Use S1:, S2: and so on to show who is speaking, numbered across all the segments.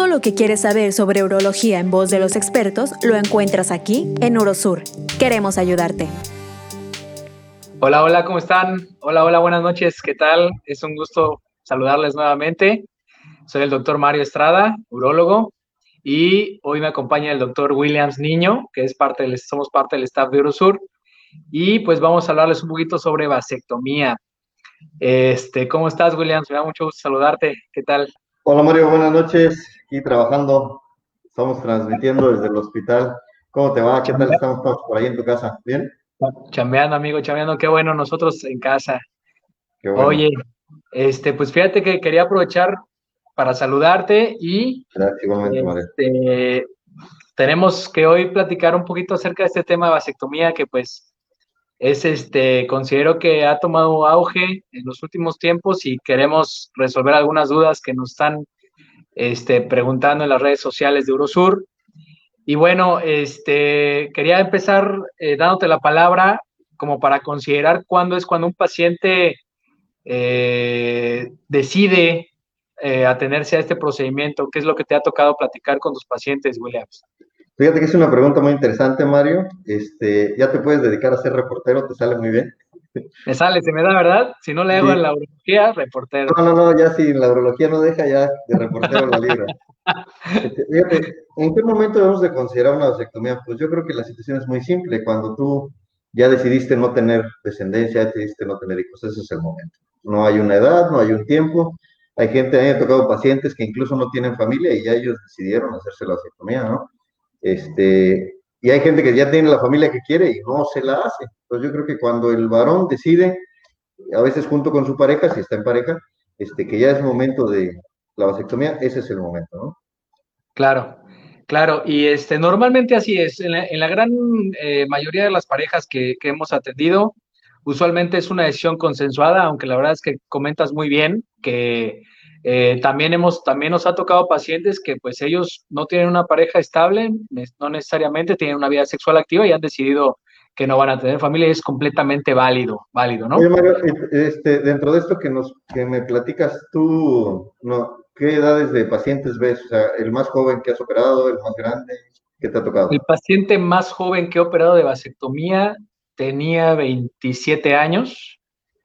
S1: Todo lo que quieres saber sobre urología en voz de los expertos lo encuentras aquí en Urosur. Queremos ayudarte.
S2: Hola, hola, ¿cómo están? Hola, hola, buenas noches, ¿qué tal? Es un gusto saludarles nuevamente. Soy el doctor Mario Estrada, urólogo, y hoy me acompaña el doctor Williams Niño, que es parte del, somos parte del staff de Urosur, y pues vamos a hablarles un poquito sobre vasectomía. Este, ¿cómo estás, Williams? Me da mucho gusto saludarte. ¿Qué tal?
S3: Hola, Mario, buenas noches. Aquí trabajando, estamos transmitiendo desde el hospital. ¿Cómo te va? ¿Qué tal estamos todos por ahí en tu casa? ¿Bien?
S2: Chambeando, amigo, chambeando, qué bueno, nosotros en casa. Oye, este, pues fíjate que quería aprovechar para saludarte y este, tenemos que hoy platicar un poquito acerca de este tema de vasectomía que pues es este, considero que ha tomado auge en los últimos tiempos y queremos resolver algunas dudas que nos están este, preguntando en las redes sociales de Eurosur. Y bueno, este, quería empezar eh, dándote la palabra como para considerar cuándo es cuando un paciente eh, decide eh, atenerse a este procedimiento. ¿Qué es lo que te ha tocado platicar con tus pacientes, Williams?
S3: Fíjate que es una pregunta muy interesante, Mario. Este, ya te puedes dedicar a ser reportero, te sale muy bien.
S2: Me sale, se me da, ¿verdad? Si no le hago en la urología, reportero.
S3: No, no, no, ya si la urología no deja, ya de reportero la libra. Este, fíjate, ¿en qué momento debemos de considerar una vasectomía? Pues yo creo que la situación es muy simple. Cuando tú ya decidiste no tener descendencia, ya decidiste no tener hijos, ese es el momento. No hay una edad, no hay un tiempo. Hay gente, a mí me ha tocado pacientes que incluso no tienen familia y ya ellos decidieron hacerse la vasectomía, ¿no? Este, y hay gente que ya tiene la familia que quiere y no se la hace. Entonces yo creo que cuando el varón decide, a veces junto con su pareja, si está en pareja, este, que ya es momento de la vasectomía, ese es el momento, ¿no?
S2: Claro, claro. Y este, normalmente así es. En la, gran eh, mayoría de las parejas que, hemos atendido, usualmente es una decisión consensuada, aunque la verdad es que comentas muy bien que eh, también hemos, también nos ha tocado pacientes que pues ellos no tienen una pareja estable, no necesariamente tienen una vida sexual activa y han decidido que no van a tener familia y es completamente válido, válido, ¿no?
S3: Mario, este, dentro de esto que nos, que me platicas tú, no, ¿qué edades de pacientes ves? O sea, el más joven que has operado, el más grande, ¿qué te ha tocado?
S2: El paciente más joven que he operado de vasectomía tenía 27 años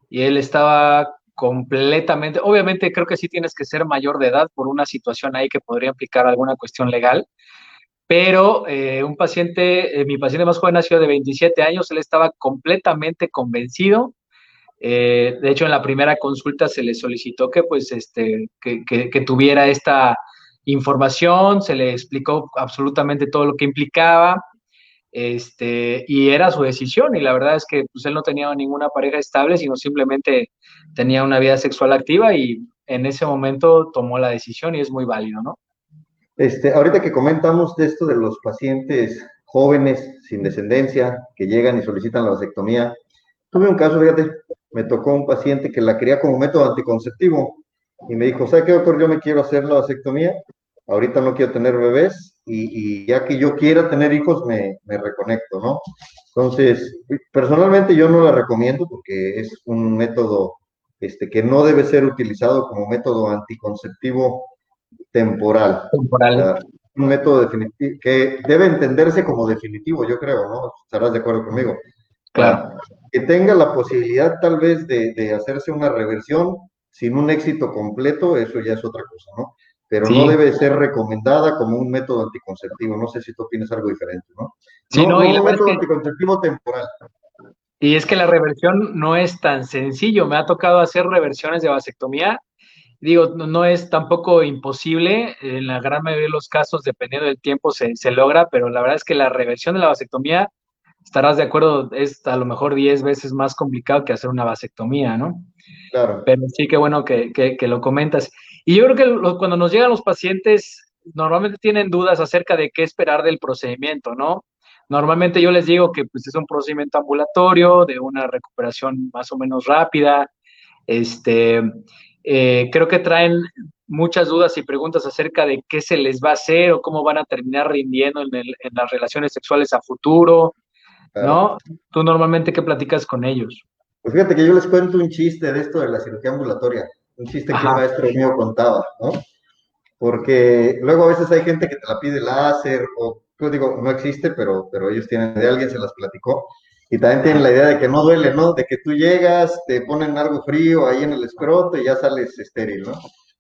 S2: y él estaba completamente, obviamente creo que sí tienes que ser mayor de edad por una situación ahí que podría implicar alguna cuestión legal, pero eh, un paciente, eh, mi paciente más joven nació de 27 años, él estaba completamente convencido. Eh, de hecho, en la primera consulta se le solicitó que, pues, este, que tuviera esta información, se le explicó absolutamente todo lo que implicaba este, y era su decisión, y la verdad es que pues, él no tenía ninguna pareja estable, sino simplemente tenía una vida sexual activa y en ese momento tomó la decisión y es muy válido, ¿no?
S3: Este, ahorita que comentamos de esto de los pacientes jóvenes sin descendencia que llegan y solicitan la vasectomía, tuve un caso, fíjate, me tocó un paciente que la quería como método anticonceptivo y me dijo, ¿sabe qué, doctor? Yo me quiero hacer la vasectomía, ahorita no quiero tener bebés, y, ya que yo quiera tener hijos, me, reconecto, ¿no? Entonces, personalmente yo no la recomiendo porque es un método este, que no debe ser utilizado como método anticonceptivo temporal.
S2: Temporal.
S3: un método definitivo que debe entenderse como definitivo, yo creo, ¿no? Estarás de acuerdo conmigo.
S2: Claro.
S3: Que tenga la posibilidad tal vez de, de hacerse una reversión sin un éxito completo, eso ya es otra cosa, ¿no? pero no debe ser recomendada como un método anticonceptivo. No sé si tú opinas algo diferente, ¿no?
S2: Sí, no,
S3: y un método anticonceptivo temporal.
S2: Y es que la reversión no es tan sencillo. Me ha tocado hacer reversiones de vasectomía. Digo, no, es tampoco imposible. En la gran mayoría de los casos, dependiendo del tiempo, se, se logra, pero la verdad es que la reversión de la vasectomía, estarás de acuerdo, es a lo mejor 10 veces más complicado que hacer una vasectomía, ¿no?
S3: Claro.
S2: Pero sí que bueno que, que, que lo comentas. Y yo creo que cuando nos llegan los pacientes, normalmente tienen dudas acerca de qué esperar del procedimiento, ¿no? Normalmente yo les digo que pues, es un procedimiento ambulatorio, de una recuperación más o menos rápida. Este, eh, creo que traen muchas dudas y preguntas acerca de qué se les va a hacer o cómo van a terminar rindiendo en, las relaciones sexuales a futuro, ¿no? Tú normalmente, ¿qué platicas con ellos?
S3: Pues fíjate que yo les cuento un chiste de esto de la cirugía ambulatoria un chiste que un maestro mío contaba, ¿no? porque luego a veces hay gente que te la pide láser o, yo digo, no existe, pero, pero ellos tienen, de alguien se las platicó, y también tienen la idea de que no duele, ¿no? De que tú llegas, te ponen algo frío ahí en el escroto y ya sales estéril, ¿no?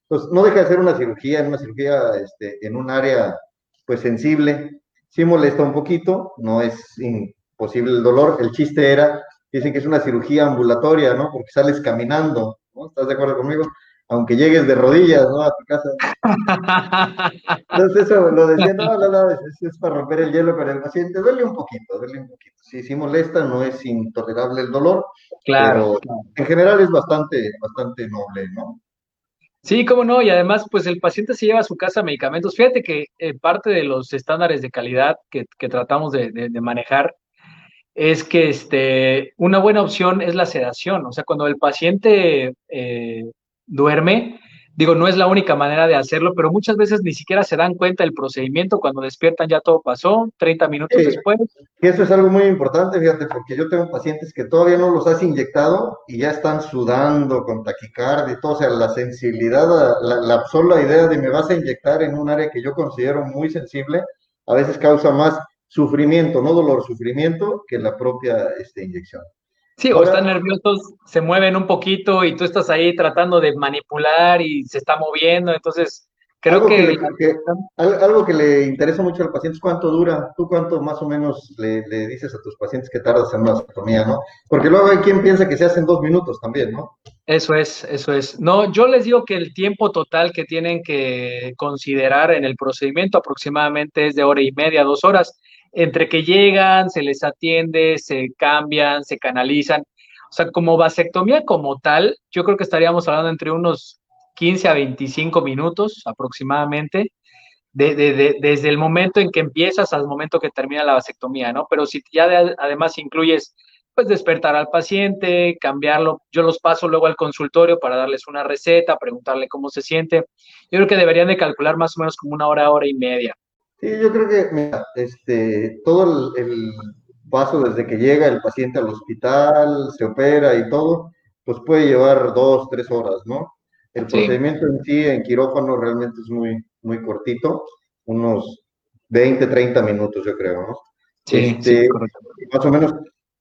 S3: Entonces, no deja de ser una cirugía, en una cirugía este, en un área, pues, sensible, sí molesta un poquito, no es imposible el dolor, el chiste era, dicen que es una cirugía ambulatoria, ¿no? Porque sales caminando, ¿no? ¿Estás de acuerdo conmigo? Aunque llegues de rodillas, ¿no? A tu casa. Entonces eso lo decía, no, no, no, es, para romper el hielo para el paciente, duele un poquito, duele un poquito. Sí, sí molesta, no es intolerable el dolor,
S2: claro,
S3: pero en general es bastante, bastante noble, ¿no?
S2: Sí, cómo no, y además, pues el paciente se lleva a su casa medicamentos. Fíjate que eh, parte de los estándares de calidad que, que tratamos de, de, manejar es que este, una buena opción es la sedación. O sea, cuando el paciente eh, duerme. Digo, no es la única manera de hacerlo, pero muchas veces ni siquiera se dan cuenta del procedimiento. Cuando despiertan ya todo pasó, 30 minutos después.
S3: Y eso es algo muy importante, fíjate, porque yo tengo pacientes que todavía no los has inyectado y ya están sudando con taquicardia y todo. O sea, la sensibilidad, la, la sola idea de me vas a inyectar en un área que yo considero muy sensible, a veces causa más sufrimiento, no dolor, sufrimiento, que la propia este, inyección.
S2: Sí, o están nerviosos, se mueven un poquito y tú estás ahí tratando de manipular y se está moviendo, entonces creo
S3: algo que... algo que le interesa mucho al paciente es cuánto dura, tú cuánto más o menos le, dices a tus pacientes que tardas en una vasectomía, ¿no? Porque luego hay quien piensa que se hacen dos minutos también, ¿no?
S2: Eso es, eso es. No, yo les digo que el tiempo total que tienen que considerar en el procedimiento aproximadamente es de hora y media, dos horas entre que llegan, se les atiende, se cambian, se canalizan. O sea, como vasectomía como tal, yo creo que estaríamos hablando entre unos 15 a 25 minutos aproximadamente, desde el momento en que empiezas al momento que termina la vasectomía, ¿no? Pero si ya además incluyes, pues despertar al paciente, cambiarlo, yo los paso luego al consultorio para darles una receta, preguntarle cómo se siente. Yo creo que deberían de calcular más o menos como una hora, hora y media.
S3: Sí, yo creo que, mira, este, todo el, paso desde que llega el paciente al hospital, se opera y todo, pues puede llevar dos, tres horas, ¿no? El procedimiento en sí, en quirófano, realmente es muy, muy cortito, unos 20, 30 minutos, yo creo, ¿no?
S2: Sí, este,
S3: más o menos.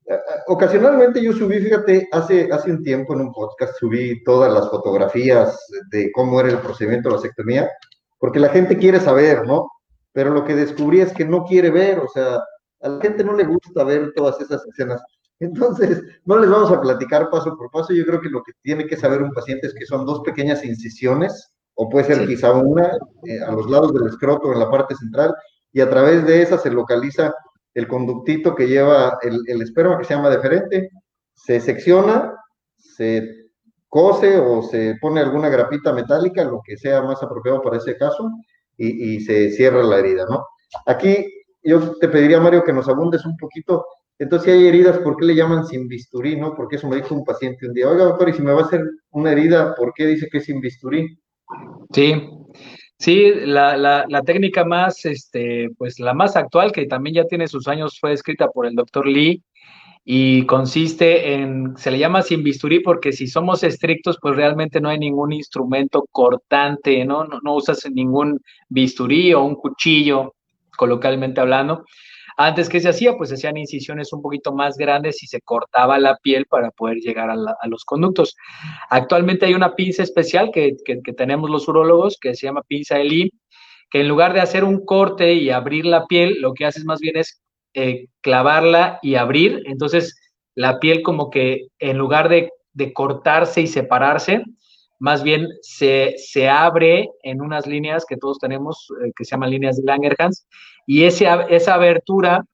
S3: Eh, ocasionalmente yo subí, fíjate, hace, hace un tiempo en un podcast subí todas las fotografías de cómo era el procedimiento de la vasectomía, porque la gente quiere saber, ¿no? Pero lo que descubrí es que no quiere ver, o sea, a la gente no le gusta ver todas esas escenas. Entonces, no les vamos a platicar paso por paso. Yo creo que lo que tiene que saber un paciente es que son dos pequeñas incisiones, o puede ser quizá una eh, a los lados del escroto en la parte central, y a través de esa se localiza el conductito que lleva el, el esperma, que se llama deferente, se secciona, se cose o se pone alguna grapita metálica, lo que sea más apropiado para ese caso, y, se cierra la herida, ¿no? Aquí yo te pediría, Mario, que nos abundes un poquito. Entonces, si hay heridas, ¿por qué le llaman sin bisturí, no? Porque eso me dijo un paciente un día. Oiga, doctor, y si me va a hacer una herida, ¿por qué dice que es sin bisturí?
S2: Sí, sí, la, la, la, técnica más, este, pues la más actual, que también ya tiene sus años, fue escrita por el doctor Lee, y consiste en, se le llama sin bisturí porque si somos estrictos, pues realmente no hay ningún instrumento cortante, ¿no? No, usas ningún bisturí o un cuchillo, coloquialmente hablando. Antes que se hacía, pues se hacían incisiones un poquito más grandes y se cortaba la piel para poder llegar a, los conductos. Actualmente hay una pinza especial que, que, tenemos los urólogos que se llama pinza Elim, que en lugar de hacer un corte y abrir la piel, lo que haces más bien es eh, clavarla y abrir. Entonces, la piel como que en lugar de, cortarse y separarse, más bien se, se, abre en unas líneas que todos tenemos, eh, que se llaman líneas de Langerhans, y ese, esa abertura,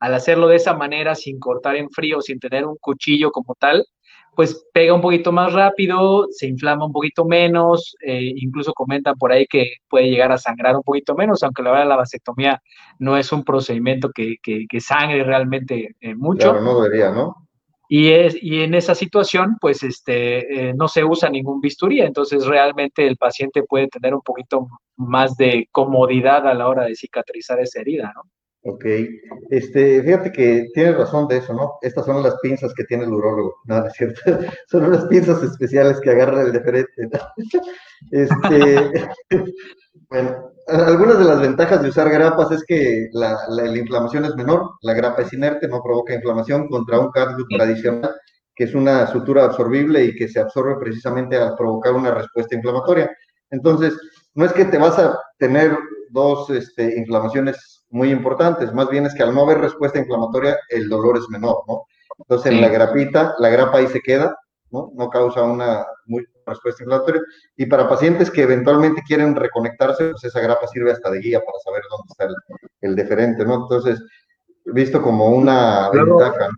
S2: al hacerlo de esa manera, sin cortar en frío, sin tener un cuchillo como tal, pues pega un poquito más rápido, se inflama un poquito menos, eh, incluso comentan por ahí que puede llegar a sangrar un poquito menos, aunque la verdad la vasectomía no es un procedimiento que, que, sangre realmente eh, mucho.
S3: Claro, no debería, ¿no?
S2: Y, es, y en esa situación, pues este, eh, no se usa ningún bisturí, entonces realmente el paciente puede tener un poquito más de comodidad a la hora de cicatrizar esa herida, ¿no?
S3: Ok, este, fíjate que tienes razón de eso, ¿no? Estas son las pinzas que tiene el urólogo, no, no es cierto, son unas pinzas especiales que agarra el deferente, Este, Bueno, algunas de las ventajas de usar grapas es que la, inflamación es menor, la grapa es inerte, no provoca inflamación contra un cardioid tradicional, que es una sutura absorbible y que se absorbe precisamente a provocar una respuesta inflamatoria. Entonces, no es que te vas a tener dos este, inflamaciones muy importantes, más bien es que al no haber respuesta inflamatoria, el dolor es menor, ¿no? Entonces, en la grapita, la grapa ahí se queda, ¿no? No causa una muy, respuesta inflamatoria. Y para pacientes que eventualmente quieren reconectarse, pues esa grapa sirve hasta de guía para saber dónde está el, deferente, ¿no? Entonces, visto como una ventaja.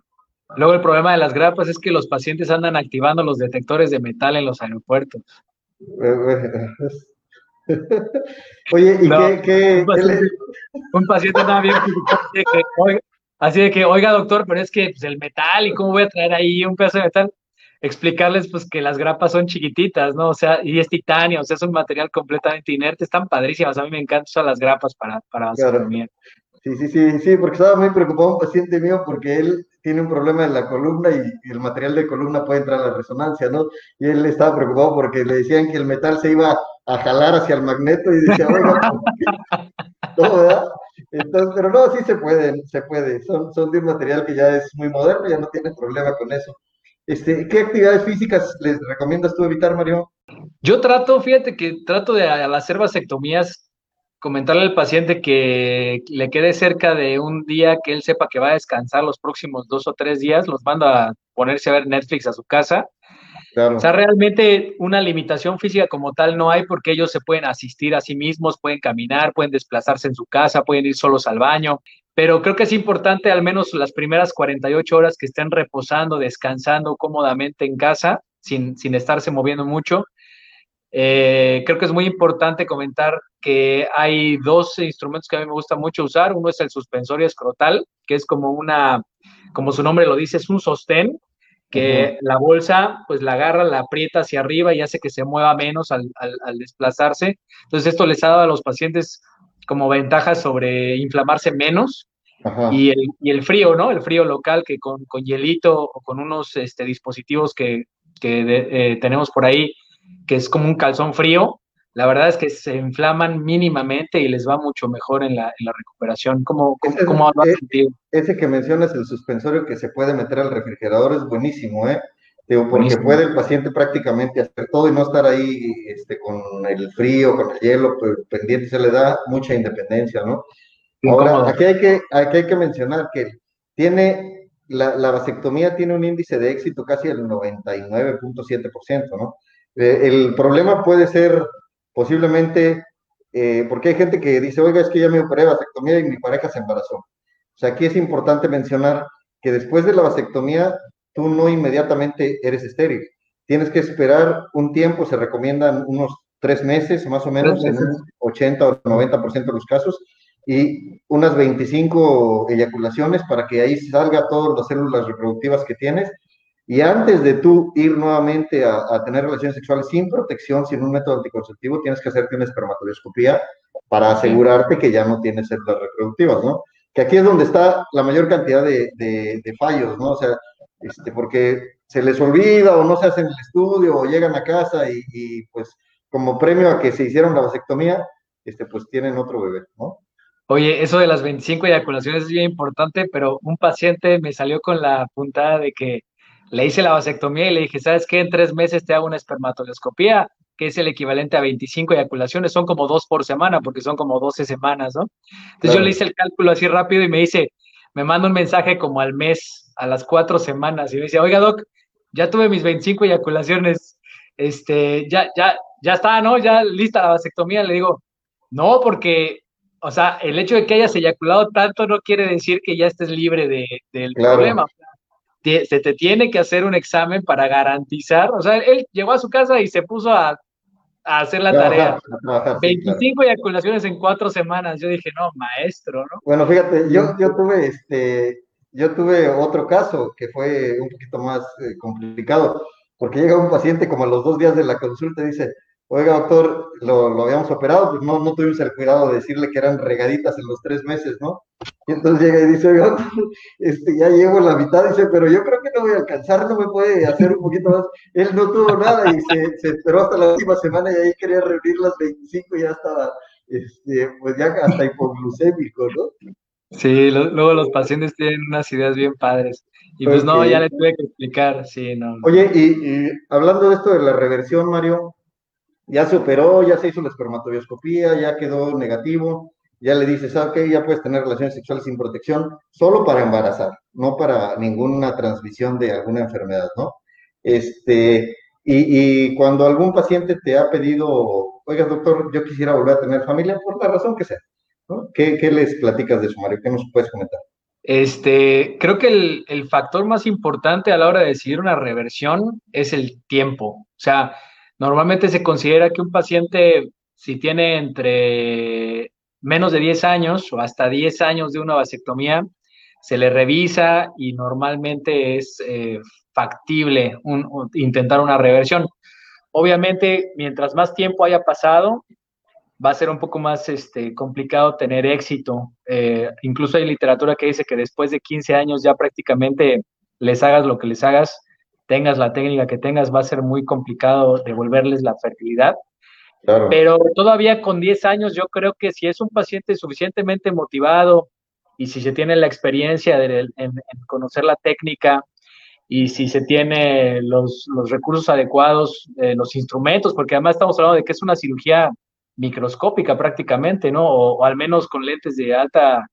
S2: Luego el problema de las grapas es que los pacientes andan activando los detectores de metal en los aeropuertos.
S3: Oye, ¿y qué,
S2: un, paciente, anda bien así de que, oiga doctor, pero es que pues, el metal y cómo voy a traer ahí un pedazo de metal explicarles pues que las grapas son chiquititas, ¿no? O sea, y es titanio, o sea, es un material completamente inerte, están padrísimas, a mí me encantan usar las grapas para, para
S3: Sí, sí, sí, sí, porque estaba muy preocupado un paciente mío porque él tiene un problema en la columna y el material de columna puede entrar a la resonancia, ¿no? Y él estaba preocupado porque le decían que el metal se iba a jalar hacia el magneto y decía, bueno, no, ¿verdad? Entonces, pero no, sí se puede, se puede. Son, son de un material que ya es muy moderno, ya no tiene problema con eso. Este, ¿Qué actividades físicas les recomiendas tú evitar, Mario?
S2: Yo trato, fíjate que trato de al hacer vasectomías comentarle al paciente que le quede cerca de un día que él sepa que va a descansar los próximos dos o tres días, los mando a ponerse a ver Netflix a su casa. O sea, realmente una limitación física como tal no hay porque ellos se pueden asistir a sí mismos, pueden caminar, pueden desplazarse en su casa, pueden ir solos al baño pero creo que es importante al menos las primeras 48 horas que estén reposando, descansando cómodamente en casa, sin, sin estarse moviendo mucho. Eh, creo que es muy importante comentar que hay dos instrumentos que a mí me gusta mucho usar. Uno es el suspensorio escrotal, que es como una, como su nombre lo dice, es un sostén que la bolsa pues la agarra, la aprieta hacia arriba y hace que se mueva menos al, al, al desplazarse. Entonces esto les ha dado a los pacientes como ventajas sobre inflamarse menos. Y el, y el, frío, ¿no? El frío local que con, con hielito o con unos este, dispositivos que, que eh, tenemos por ahí, que es como un calzón frío, la verdad es que se inflaman mínimamente y les va mucho mejor en la, en la recuperación. ¿Cómo, cómo, cómo
S3: ese, ese que mencionas, el suspensorio que se puede meter al refrigerador, es buenísimo, ¿eh? Digo, porque puede el paciente prácticamente hacer todo y no estar ahí este, con el frío, con el hielo pues, pendiente, se le da mucha independencia, ¿no? Ahora, aquí hay, que, aquí hay que mencionar que tiene, la, la vasectomía tiene un índice de éxito casi del 99.7%, ¿no? Eh, el problema puede ser posiblemente, eh, porque hay gente que dice, oiga, es que ya me operé vasectomía y mi pareja se embarazó. O sea, aquí es importante mencionar que después de la vasectomía tú no inmediatamente eres estéril. Tienes que esperar un tiempo, se recomiendan unos tres meses más o menos, en un 80 o 90% de los casos, y unas 25 eyaculaciones para que ahí salga todas las células reproductivas que tienes. Y antes de tú ir nuevamente a, tener relaciones sexuales sin protección, sin un método anticonceptivo, tienes que hacerte una espermatodioscopía para asegurarte que ya no tienes células reproductivas, ¿no? Que aquí es donde está la mayor cantidad de, de, de fallos, ¿no? O sea, este, porque se les olvida o no se hacen el estudio o llegan a casa y, pues como premio a que se hicieron la vasectomía, este, pues tienen otro bebé, ¿no?
S2: Oye, eso de las 25 eyaculaciones es bien importante, pero un paciente me salió con la puntada de que le hice la vasectomía y le dije, ¿sabes qué? En tres meses te hago una espermatoscopía, que es el equivalente a 25 eyaculaciones, son como dos por semana, porque son como 12 semanas, ¿no? Entonces yo le hice el cálculo así rápido y me dice, me manda un mensaje como al mes, a las cuatro semanas, y me dice, oiga, Doc, ya tuve mis 25 eyaculaciones, este, ya, ya, ya está, ¿no? Ya lista la vasectomía. Le digo, no, porque, o sea, el hecho de que hayas eyaculado tanto no quiere decir que ya estés libre de, del problema. Se te tiene que hacer un examen para garantizar, o sea, él llegó a su casa y se puso a a hacer la tarea. 25 eyaculaciones en cuatro semanas. Yo dije, no, maestro, ¿no?
S3: Bueno, fíjate, yo, yo tuve este, yo tuve otro caso que fue un poquito más eh, complicado, porque llega un paciente como a los dos días de la consulta y dice, oiga, doctor, lo, lo habíamos operado, pues no, no tuvimos el cuidado de decirle que eran regaditas en los tres meses, ¿no? Y entonces llega y dice, oiga, este, ya llevo la mitad, dice, pero yo creo que no voy a alcanzar, no me puede hacer un poquito más. Él no tuvo nada y se, se esperó hasta la última semana y ahí quería reunir las 25 y ya estaba este, pues ya hasta hipoglucémico, ¿no?
S2: Sí, luego los pacientes tienen unas ideas bien padres. Y pues no, ya le tuve que explicar, sí, no.
S3: Oye, y, hablando de esto de la reversión, Mario, ya se operó, ya se hizo la espermatobioscopía, ya quedó negativo, ya le dices, ah, ok, ya puedes tener relaciones sexuales sin protección, solo para embarazar, no para ninguna transmisión de alguna enfermedad, ¿no? Este, y, cuando algún paciente te ha pedido, oiga, doctor, yo quisiera volver a tener familia, por la razón que sea, ¿no? ¿Qué, qué les platicas de eso, Mario? ¿Qué nos puedes comentar?
S2: Este, creo que el, el, factor más importante a la hora de decidir una reversión es el tiempo. O sea, normalmente se considera que un paciente, si tiene entre menos de 10 años o hasta 10 años de una vasectomía, se le revisa y normalmente es eh, factible intentar una reversión. Obviamente, mientras más tiempo haya pasado, va a ser un poco más este, complicado tener éxito. Eh, incluso hay literatura que dice que después de 15 años ya prácticamente les hagas lo que les hagas, tengas la técnica que tengas, va a ser muy complicado devolverles la fertilidad. Pero todavía con 10 años yo creo que si es un paciente suficientemente motivado y si se tiene la experiencia de, en, conocer la técnica y si se tiene los, los recursos adecuados, eh, los instrumentos, porque además estamos hablando de que es una cirugía microscópica prácticamente, ¿no? O, al menos con lentes de alta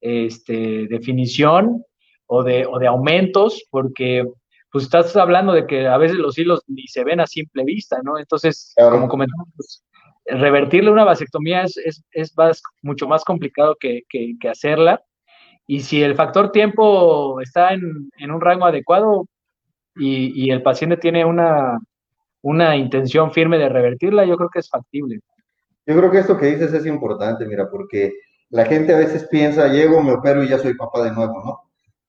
S2: este, definición o de, o de aumentos, porque pues estás hablando de que a veces los hilos ni se ven a simple vista, ¿no? Entonces, como comentamos, pues, revertirle una vasectomía es, es, es más, mucho más complicado que, que, que, hacerla. Y si el factor tiempo está en, en un rango adecuado y, y, el paciente tiene una, una intención firme de revertirla, yo creo que es factible.
S3: Yo creo que esto que dices es importante, mira, porque la gente a veces piensa, llego, me opero y ya soy papá de nuevo, ¿no?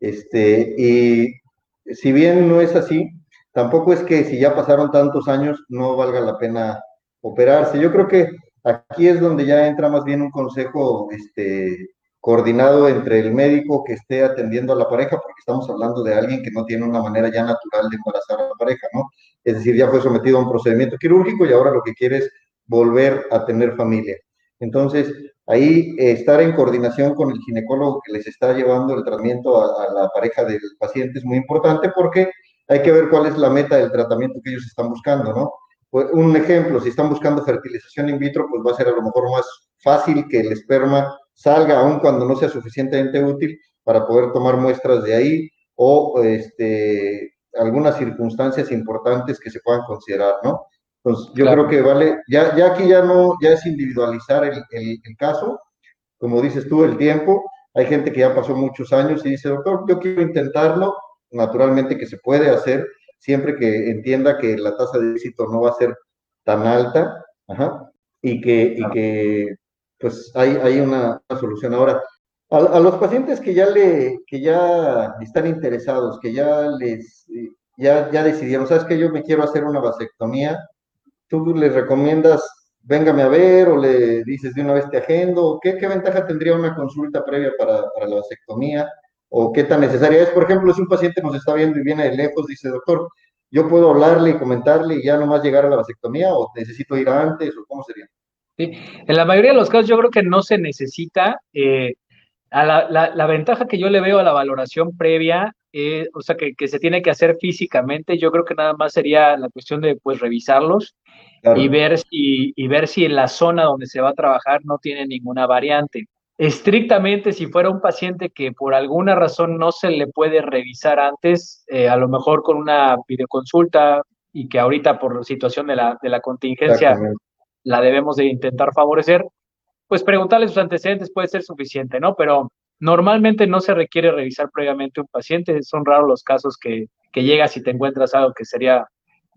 S3: Este, y si bien no es así, tampoco es que si ya pasaron tantos años no valga la pena operarse. Yo creo que aquí es donde ya entra más bien un consejo este, coordinado entre el médico que esté atendiendo a la pareja, porque estamos hablando de alguien que no tiene una manera ya natural de embarazar a la pareja, ¿no? Es decir, ya fue sometido a un procedimiento quirúrgico y ahora lo que quiere es volver a tener familia. Entonces, ahí eh, estar en coordinación con el ginecólogo que les está llevando el tratamiento a, la pareja del paciente es muy importante porque hay que ver cuál es la meta del tratamiento que ellos están buscando, ¿no? Pues, un ejemplo, si están buscando fertilización in vitro, pues va a ser a lo mejor más fácil que el esperma salga, aun cuando no sea suficientemente útil, para poder tomar muestras de ahí o este, algunas circunstancias importantes que se puedan considerar, ¿no? Entonces, yo creo que vale, ya, ya aquí ya no, ya es individualizar el, el, caso, como dices tú, el tiempo. Hay gente que ya pasó muchos años y dice, doctor, yo quiero intentarlo, naturalmente que se puede hacer, siempre que entienda que la tasa de éxito no va a ser tan alta, ajá, y que, y que pues hay, hay una, solución. Ahora, a, a, los pacientes que ya le, que ya están interesados, que ya les, ya, ya decidieron, sabes que yo me quiero hacer una vasectomía, tú les recomiendas, véngame a ver, o le dices de una vez te agendo, ¿qué, qué ventaja tendría una consulta previa para, la vasectomía? ¿O qué tan necesaria es? Por ejemplo, si un paciente nos está viendo y viene de lejos, dice, doctor, ¿yo puedo hablarle y comentarle y ya nomás llegar a la vasectomía o necesito ir antes o cómo sería?
S2: Sí, en la mayoría de los casos yo creo que no se necesita. Eh, a la, la, ventaja que yo le veo a la valoración previa, eh, o sea, que, que, se tiene que hacer físicamente, yo creo que nada más sería la cuestión de pues revisarlos y, ver si, y ver si en la zona donde se va a trabajar no tiene ninguna variante. Estrictamente, si fuera un paciente que por alguna razón no se le puede revisar antes, eh, a lo mejor con una videoconsulta y que ahorita por la situación de la, de la contingencia la debemos de intentar favorecer, pues preguntarle sus antecedentes puede ser suficiente, ¿no? Pero normalmente no se requiere revisar previamente un paciente, son raros los casos que, que llegas y te encuentras algo que sería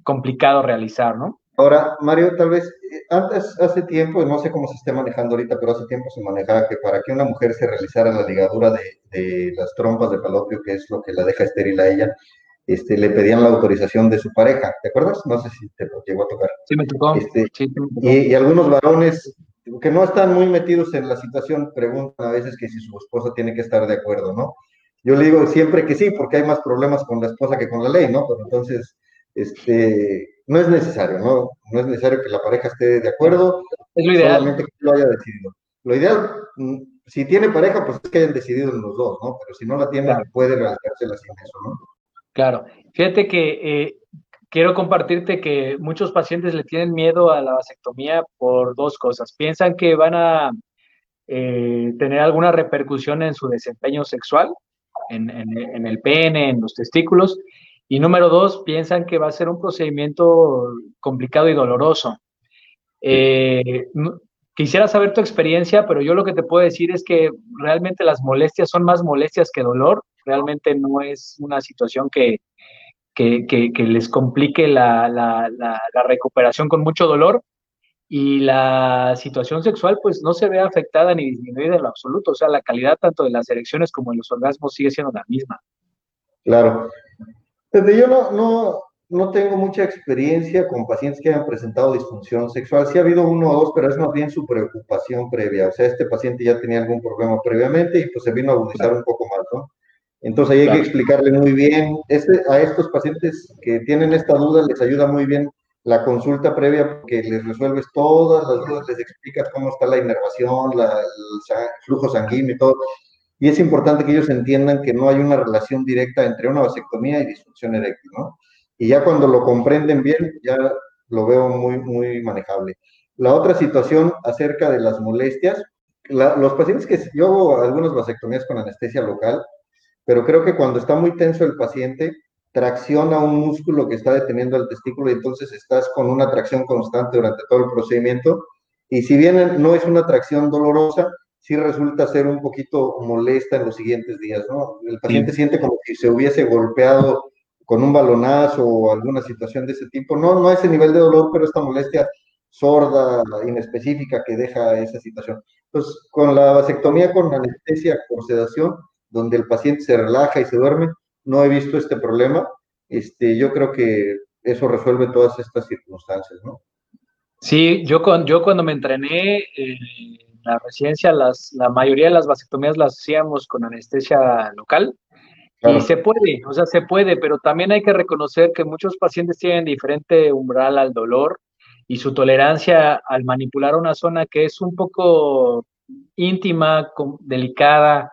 S2: complicado realizar, ¿no?
S3: Ahora, Mario, tal vez eh, antes, hace tiempo, no sé cómo se esté manejando ahorita, pero hace tiempo se manejaba que para que una mujer se realizara la ligadura de, las trompas de falopio, que es lo que la deja estéril a ella, este, le pedían la autorización de su pareja, ¿te acuerdas? No sé si te lo llegó a tocar.
S2: Sí, me tocó.
S3: Este, Y, algunos varones que no están muy metidos en la situación preguntan a veces que si su esposa tiene que estar de acuerdo, ¿no? Yo le digo siempre que sí, porque hay más problemas con la esposa que con la ley, ¿no? Pero entonces, este, no es necesario, ¿no? No es necesario que la pareja esté de acuerdo.
S2: Es lo ideal.
S3: Solamente que lo haya decidido. Lo ideal, mm, si tiene pareja, pues es que hayan decidido los dos, ¿no? Pero si no la tiene, puede realizársela sin eso, ¿no?
S2: Claro. Fíjate que eh, quiero compartirte que muchos pacientes le tienen miedo a la vasectomía por dos cosas. Piensan que van a eh, tener alguna repercusión en su desempeño sexual, en, el pene, en los testículos. Y número dos, piensan que va a ser un procedimiento complicado y doloroso. Eh, quisiera saber tu experiencia, pero yo lo que te puedo decir es que realmente las molestias son más molestias que dolor. Realmente no es una situación que, que, les complique la, la recuperación con mucho dolor y la situación sexual pues no se ve afectada ni disminuida en lo absoluto, o sea, la calidad tanto de las erecciones como de los orgasmos sigue siendo la misma.
S3: Claro. Desde yo no, no, no tengo mucha experiencia con pacientes que hayan presentado disfunción sexual. Sí ha habido uno o dos, pero es más bien su preocupación previa. O sea, este paciente ya tenía algún problema previamente y pues se vino a agudizar un poco más, ¿no? Entonces ahí hay que explicarle muy bien. Este, a estos pacientes que tienen esta duda les ayuda muy bien la consulta previa porque les resuelves todas las dudas, les explicas cómo está la inervación, el flujo sanguíneo y todo. Y es importante que ellos entiendan que no hay una relación directa entre una vasectomía y disfunción eréctil, ¿no? Y ya cuando lo comprenden bien, ya lo veo muy, muy manejable. La otra situación acerca de las molestias, los pacientes que yo hago algunas vasectomías con anestesia local, pero creo que cuando está muy tenso el paciente, tracciona un músculo que está deteniendo el testículo y entonces estás con una tracción constante durante todo el procedimiento. Y si bien no es una tracción dolorosa, sí resulta ser un poquito molesta en los siguientes días, ¿no? El paciente siente como si se hubiese golpeado con un balonazo o alguna situación de ese tipo. No, no a ese nivel de dolor, pero esta molestia sorda, inespecífica que deja esa situación. Entonces, con la vasectomía con anestesia por sedación, donde el paciente se relaja y se duerme, no he visto este problema. Este, yo creo que eso resuelve todas estas circunstancias, ¿no?
S2: Sí, yo, con, yo cuando me entrené en la residencia, las, la mayoría de las vasectomías las hacíamos con anestesia local. Y se puede, o sea, se puede, pero también hay que reconocer que muchos pacientes tienen diferente umbral al dolor y su tolerancia al manipular una zona que es un poco íntima, delicada,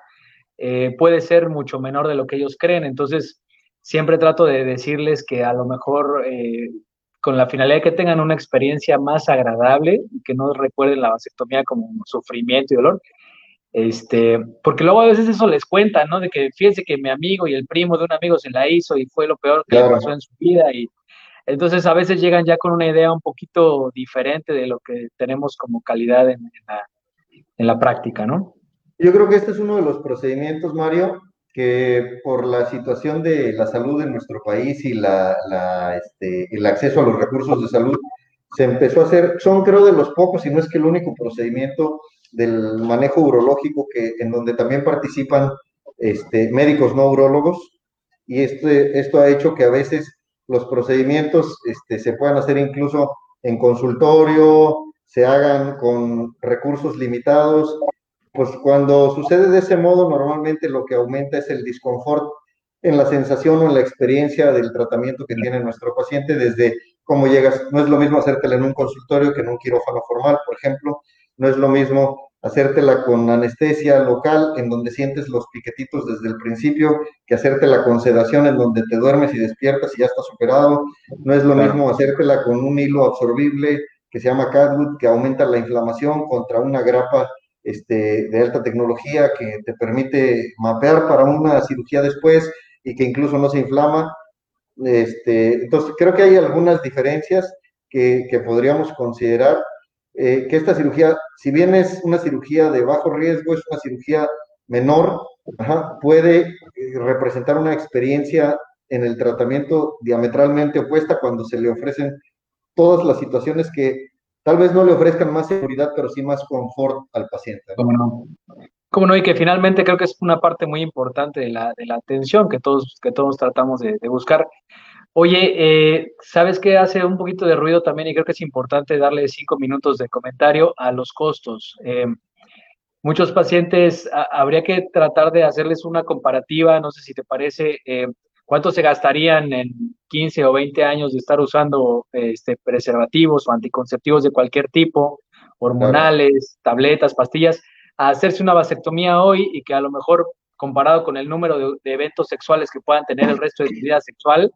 S2: eh, puede ser mucho menor de lo que ellos creen. Entonces, siempre trato de decirles que a lo mejor eh, con la finalidad de que tengan una experiencia más agradable y que no recuerden la vasectomía como sufrimiento y dolor, este, porque luego a veces eso les cuenta, ¿no? De que fíjense que mi amigo y el primo de un amigo se la hizo y fue lo peor que le pasó en su vida y entonces a veces llegan ya con una idea un poquito diferente de lo que tenemos como calidad en, la, en la práctica, ¿no?
S3: Yo creo que este es uno de los procedimientos, Mario, que por la situación de la salud en nuestro país y la, este, el acceso a los recursos de salud, se empezó a hacer, son creo de los pocos, y no es que el único procedimiento del manejo urológico que, en donde también participan este, médicos no urólogos, y este, esto ha hecho que a veces los procedimientos este, se puedan hacer incluso en consultorio, se hagan con recursos limitados pues cuando sucede de ese modo, normalmente lo que aumenta es el disconfort en la sensación o en la experiencia del tratamiento que tiene nuestro paciente desde cómo llegas. No es lo mismo hacértela en un consultorio que en un quirófano formal, por ejemplo. No es lo mismo hacértela con anestesia local, en donde sientes los piquetitos desde el principio, que hacértela con sedación, en donde te duermes y despiertas y ya estás operado. No es lo mismo hacértela con un hilo absorbible que se llama Cadwood, que aumenta la inflamación contra una grapa este, de alta tecnología que te permite mapear para una cirugía después y que incluso no se inflama. Este, entonces, creo que hay algunas diferencias que, podríamos considerar. Eh, que esta cirugía, si bien es una cirugía de bajo riesgo, es una cirugía menor, puede eh, representar una experiencia en el tratamiento diametralmente opuesta cuando se le ofrecen todas las situaciones que tal vez no le ofrezcan más seguridad, pero sí más confort al paciente.
S2: ¿Cómo no? ¿Cómo no? Y que finalmente creo que es una parte muy importante de la, de la atención que todos, que todos tratamos de, buscar. Oye, eh, ¿sabes qué hace un poquito de ruido también? Y creo que es importante darle cinco minutos de comentario a los costos. Eh, muchos pacientes habría que tratar de hacerles una comparativa, no sé si te parece, eh, ¿cuánto se gastarían en 15 o 20 años de estar usando este, preservativos o anticonceptivos de cualquier tipo, hormonales, tabletas, pastillas, a hacerse una vasectomía hoy y que a lo mejor comparado con el número de, eventos sexuales que puedan tener el resto de su vida sexual,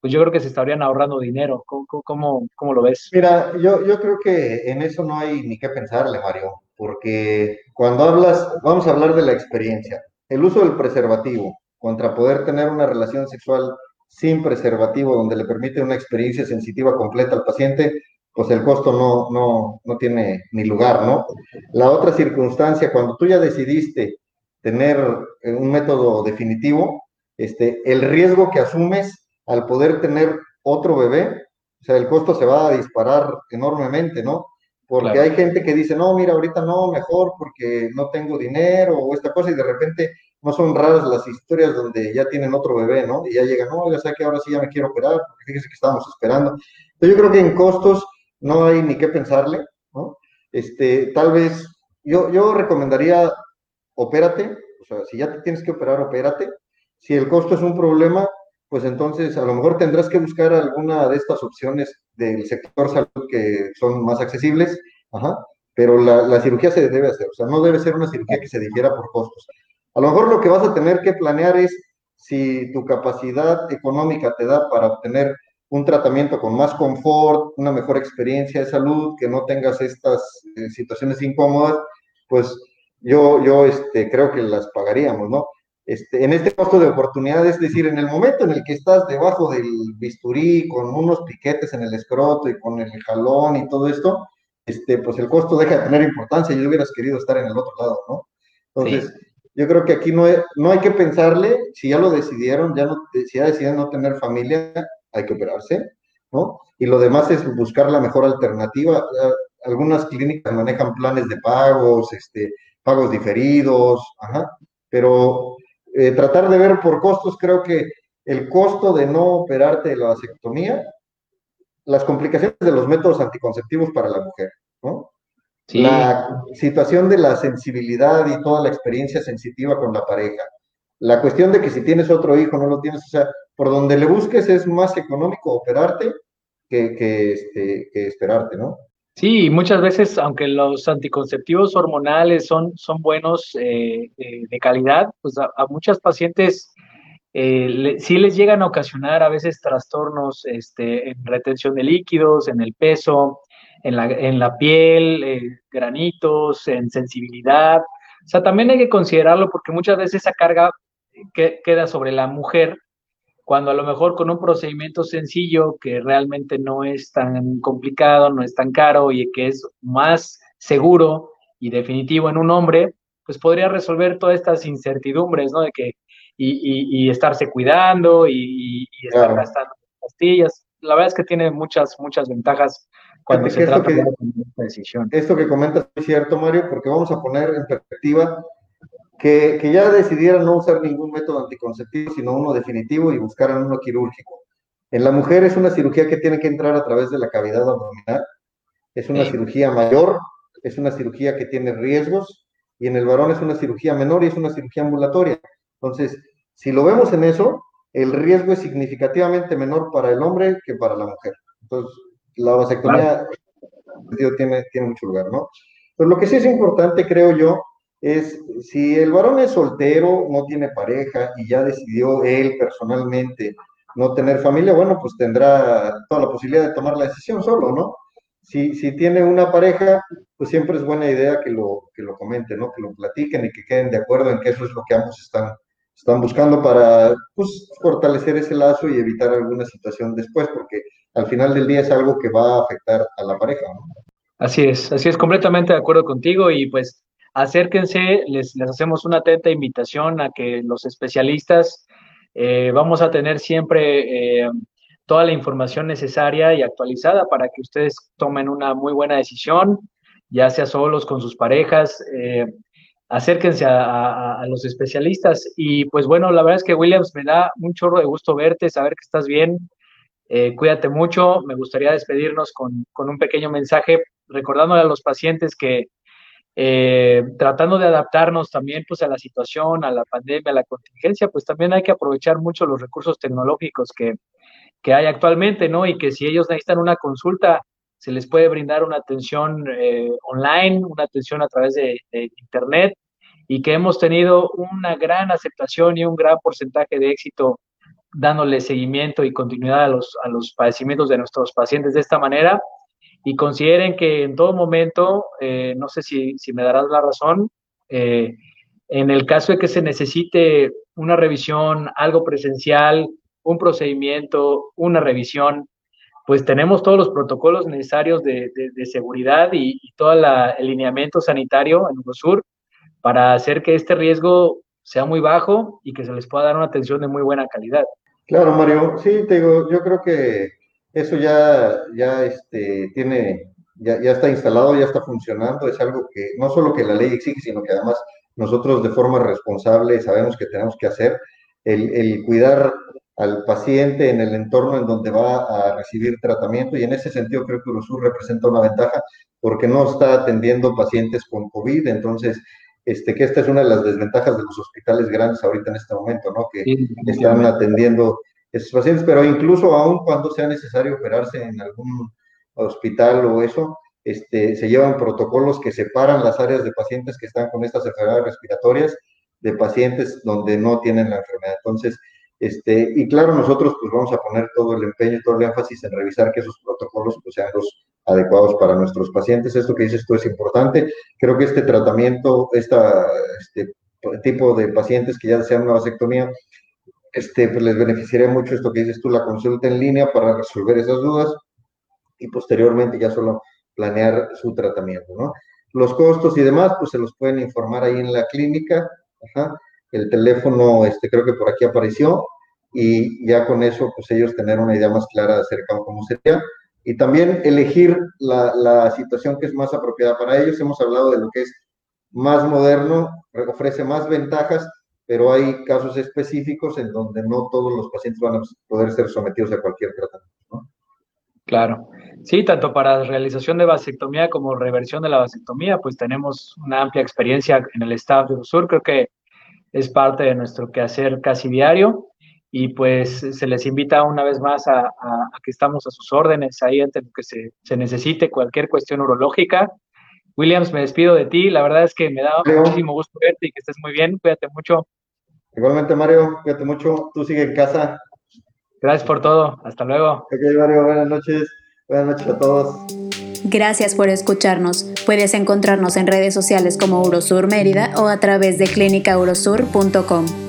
S2: pues yo creo que se estarían ahorrando dinero. ¿Cómo, cómo, lo ves?
S3: Mira, yo, yo creo que en eso no hay ni qué pensarle, Mario, porque cuando hablas, vamos a hablar de la experiencia. El uso del preservativo contra poder tener una relación sexual sin preservativo donde le permite una experiencia sensitiva completa al paciente, pues el costo no, no, no tiene ni lugar, ¿no? La otra circunstancia, cuando tú ya decidiste tener eh, un método definitivo, este, el riesgo que asumes al poder tener otro bebé, o sea, el costo se va a disparar enormemente, ¿no? Porque hay gente que dice, no, mira, ahorita no, mejor porque no tengo dinero o esta cosa, y de repente no son raras las historias donde ya tienen otro bebé, ¿no? Y ya llegan, no, ya sé que ahora sí ya me quiero operar, porque fíjese que estábamos esperando. Entonces yo creo que en costos no hay ni qué pensarle, ¿no? Este, tal vez, yo, yo recomendaría opérate, o sea, si ya te tienes que operar, opérate. Si el costo es un problema, pues entonces a lo mejor tendrás que buscar alguna de estas opciones del sector salud que son más accesibles, ajá, pero la, cirugía se debe hacer, o sea, no debe ser una cirugía que se difiera por costos. A lo mejor lo que vas a tener que planear es si tu capacidad económica te da para obtener un tratamiento con más confort, una mejor experiencia de salud, que no tengas estas eh, situaciones incómodas, pues yo, yo este, creo que las pagaríamos, ¿no? Este, en este costo de oportunidad, es decir, en el momento en el que estás debajo del bisturí con unos piquetes en el escroto y con el jalón y todo esto, este, pues el costo deja de tener importancia y hubieras querido estar en el otro lado, ¿no? Entonces, yo creo que aquí no, no hay que pensarle, si ya lo decidieron, ya si ya decidieron no tener familia, hay que operarse, ¿no? Y lo demás es buscar la mejor alternativa. Algunas clínicas manejan planes de pagos, este, pagos diferidos, ajá, pero eh, tratar de ver por costos, creo que el costo de no operarte de la vasectomía, las complicaciones de los métodos anticonceptivos para la mujer, ¿no? La situación de la sensibilidad y toda la experiencia sensitiva con la pareja. La cuestión de que si tienes otro hijo, no lo tienes, o sea, por donde le busques es más económico operarte que, que, este, que esperarte, ¿no?
S2: Sí, muchas veces, aunque los anticonceptivos hormonales son, son buenos eh, de calidad, pues a, muchas pacientes eh, sí les llegan a ocasionar a veces trastornos este, en retención de líquidos, en el peso, en la, en la piel, eh, granitos, en sensibilidad. O sea, también hay que considerarlo porque muchas veces esa carga queda sobre la mujer cuando a lo mejor con un procedimiento sencillo que realmente no es tan complicado, no es tan caro y que es más seguro y definitivo en un hombre, pues podría resolver todas estas incertidumbres, ¿no? De que, y, estarse cuidando y, estar gastando pastillas. La verdad es que tiene muchas, muchas ventajas cuando se trata de
S3: esta decisión. Esto que comentas es cierto, Mario, porque vamos a poner en perspectiva que, ya decidieran no usar ningún método anticonceptivo, sino uno definitivo y buscaran uno quirúrgico. En la mujer es una cirugía que tiene que entrar a través de la cavidad abdominal, es una cirugía mayor, es una cirugía que tiene riesgos, y en el varón es una cirugía menor y es una cirugía ambulatoria. Entonces, si lo vemos en eso, el riesgo es significativamente menor para el hombre que para la mujer. Entonces, la vasectomía tiene, tiene mucho lugar, ¿no? Pero lo que sí es importante, creo yo, es si el varón es soltero, no tiene pareja y ya decidió él personalmente no tener familia, bueno, pues tendrá toda la posibilidad de tomar la decisión solo, ¿no? Si, si tiene una pareja, pues siempre es buena idea que lo, que lo comenten, ¿no? Que lo platiquen y que queden de acuerdo en que eso es lo que ambos están, están buscando para, pues, fortalecer ese lazo y evitar alguna situación después, porque al final del día es algo que va a afectar a la pareja.
S2: Así es, así es, completamente de acuerdo contigo y pues acérquense, les, les hacemos una atenta invitación a que los especialistas eh, vamos a tener siempre eh, toda la información necesaria y actualizada para que ustedes tomen una muy buena decisión, ya sea solos con sus parejas. Eh, acérquense a, los especialistas. Y pues bueno, la verdad es que Williams me da un chorro de gusto verte, saber que estás bien. cuídate mucho. Me gustaría despedirnos con, con, un pequeño mensaje recordándole a los pacientes que eh, tratando de adaptarnos también pues a la situación, a la pandemia, a la contingencia, pues también hay que aprovechar mucho los recursos tecnológicos que, que hay actualmente, ¿no? Y que si ellos necesitan una consulta, se les puede brindar una atención eh, online, una atención a través de, Internet, y que hemos tenido una gran aceptación y un gran porcentaje de éxito dándole seguimiento y continuidad a los, a los padecimientos de nuestros pacientes de esta manera. Y consideren que en todo momento, eh, no sé si, si, me darás la razón, eh, en el caso de que se necesite una revisión, algo presencial, un procedimiento, una revisión, pues tenemos todos los protocolos necesarios de, seguridad y, todo el alineamiento sanitario en sur para hacer que este riesgo sea muy bajo y que se les pueda dar una atención de muy buena calidad.
S3: Claro, Mario, sí, te digo, yo creo que eso ya, ya este, tiene, ya, ya está instalado, ya está funcionando, es algo que no solo que la ley exige, sino que además nosotros de forma responsable sabemos que tenemos que hacer, el, el cuidar al paciente en el entorno en donde va a recibir tratamiento y en ese sentido creo que Urosur representa una ventaja porque no está atendiendo pacientes con COVID, entonces este, que esta es una de las desventajas de los hospitales grandes ahorita en este momento, ¿no? Que están atendiendo esos pacientes, pero incluso aún cuando sea necesario operarse en algún hospital o eso, este, se llevan protocolos que separan las áreas de pacientes que están con estas enfermedades respiratorias de pacientes donde no tienen la enfermedad. Entonces, este, y claro, nosotros pues vamos a poner todo el empeño todo el énfasis en revisar que esos protocolos pues, sean los adecuados para nuestros pacientes. Esto que dices tú es importante. Creo que este tratamiento, este tipo de pacientes que ya desean una vasectomía, este, pues les beneficiaría mucho esto que dices tú, la consulta en línea para resolver esas dudas y posteriormente ya solo planear su tratamiento, ¿no? Los costos y demás, pues se los pueden informar ahí en la clínica. Ajá el teléfono, este, creo que por aquí apareció, y ya con eso, pues ellos tener una idea más clara acerca de cómo sería. Y también elegir la, la situación que es más apropiada para ellos. Hemos hablado de lo que es más moderno, ofrece más ventajas, pero hay casos específicos en donde no todos los pacientes van a poder ser sometidos a cualquier tratamiento.
S2: Claro. Sí, tanto para realización de vasectomía como reversión de la vasectomía, pues tenemos una amplia experiencia en el staff de USUR. Creo que es parte de nuestro quehacer casi diario y pues se les invita una vez más a, que estamos a sus órdenes ahí ante lo que se, se, necesite, cualquier cuestión urológica. Williams, me despido de ti, la verdad es que me da muchísimo gusto verte y que estés muy bien, cuídate mucho.
S3: Igualmente Mario, cuídate mucho, tú sigue en casa.
S2: Gracias por todo, hasta luego.
S3: Ok Mario, buenas noches, buenas noches a todos.
S1: Gracias por escucharnos. Puedes encontrarnos en redes sociales como Urosur Mérida o a través de clínicaurosur.com.